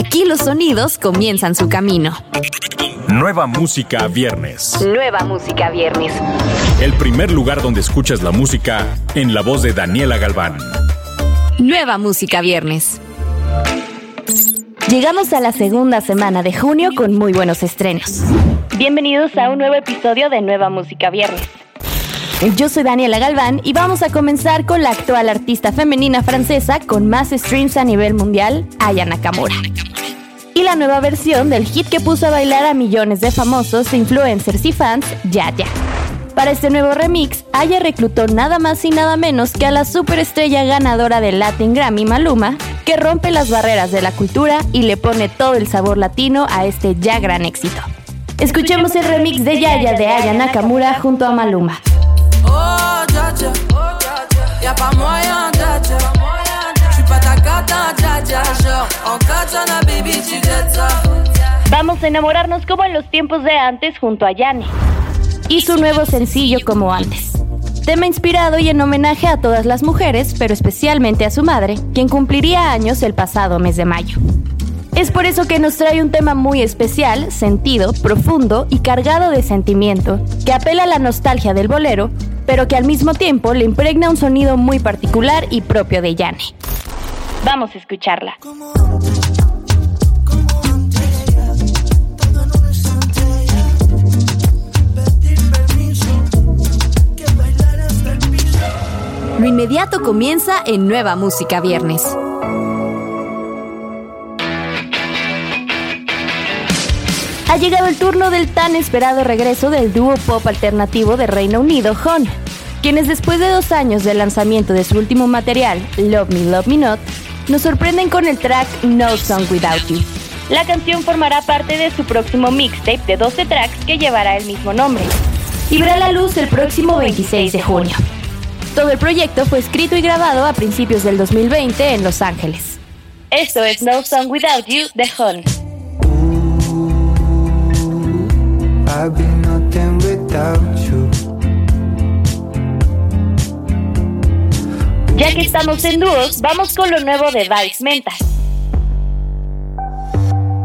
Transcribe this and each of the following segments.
Aquí los sonidos comienzan su camino. Nueva música viernes. Nueva música viernes. El primer lugar donde escuchas la música en la voz de Daniela Galván. Nueva música viernes. Llegamos a la segunda semana de junio con muy buenos estrenos. Bienvenidos a un nuevo episodio de Nueva Música Viernes. Yo soy Daniela Galván y vamos a comenzar con la actual artista femenina francesa con más streams a nivel mundial, Aya Nakamura. Y la nueva versión del hit que puso a bailar a millones de famosos, influencers y fans, Ya Ya. Para este nuevo remix, Aya reclutó nada más y nada menos que a la superestrella ganadora del Latin Grammy Maluma, que rompe las barreras de la cultura y le pone todo el sabor latino a este ya gran éxito. Escuchemos el remix de Yaya de Aya Nakamura junto a Maluma. Vamos a enamorarnos como en los tiempos de antes junto a Yanni. Y su nuevo sencillo como antes. Tema inspirado y en homenaje a todas las mujeres, pero especialmente a su madre, quien cumpliría años el pasado mes de mayo. Es por eso que nos trae un tema muy especial, sentido, profundo y cargado de sentimiento, que apela a la nostalgia del bolero, pero que al mismo tiempo le impregna un sonido muy particular y propio de Yane. Vamos a escucharla. Lo inmediato comienza en Nueva Música Viernes. Ha llegado el turno del tan esperado regreso del dúo pop alternativo de Reino Unido, Hon, quienes después de dos años del lanzamiento de su último material, Love Me, Love Me Not, nos sorprenden con el track No Song Without You. La canción formará parte de su próximo mixtape de 12 tracks que llevará el mismo nombre y verá la luz el próximo 26 de junio. Todo el proyecto fue escrito y grabado a principios del 2020 en Los Ángeles. Esto es No Song Without You de Hon. Ya que estamos en dúos, vamos con lo nuevo de Vice Mentas.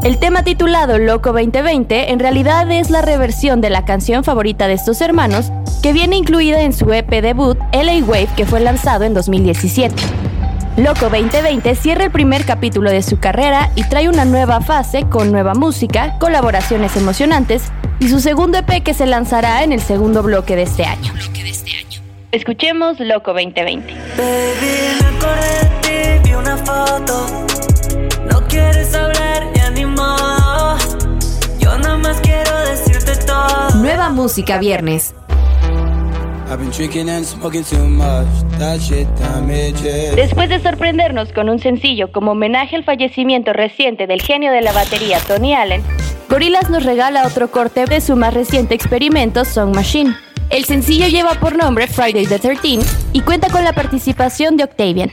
El tema titulado Loco 2020 en realidad es la reversión de la canción favorita de estos hermanos que viene incluida en su EP debut LA Wave que fue lanzado en 2017. Loco 2020 cierra el primer capítulo de su carrera y trae una nueva fase con nueva música, colaboraciones emocionantes y su segundo EP que se lanzará en el segundo bloque de este año. Escuchemos Loco 2020. una foto. No quieres hablar Yo nada más quiero decirte todo. Nueva música viernes. Después de sorprendernos con un sencillo como homenaje al fallecimiento reciente del genio de la batería Tony Allen, Gorillaz nos regala otro corte de su más reciente experimento Song Machine. El sencillo lleva por nombre Friday the 13 y cuenta con la participación de Octavian,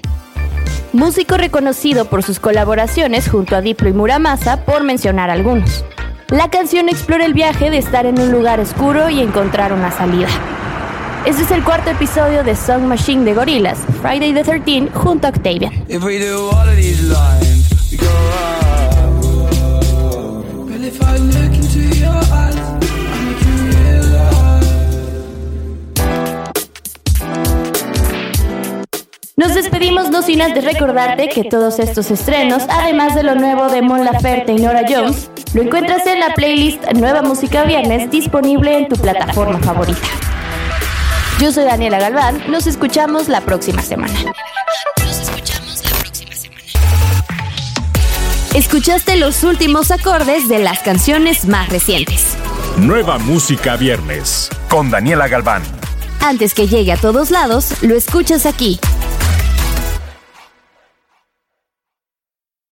músico reconocido por sus colaboraciones junto a Diplo y Muramasa, por mencionar algunos. La canción explora el viaje de estar en un lugar oscuro y encontrar una salida. Este es el cuarto episodio de Song Machine de Gorillaz, Friday the 13 junto a Octavian. Nos despedimos no sin antes recordarte que todos estos estrenos, además de lo nuevo de Mon Laferte y Nora Jones, lo encuentras en la playlist Nueva Música Viernes disponible en tu plataforma favorita. Yo soy Daniela Galván, nos escuchamos la próxima semana. Escuchaste los últimos acordes de las canciones más recientes. Nueva Música Viernes con Daniela Galván. Antes que llegue a todos lados, lo escuchas aquí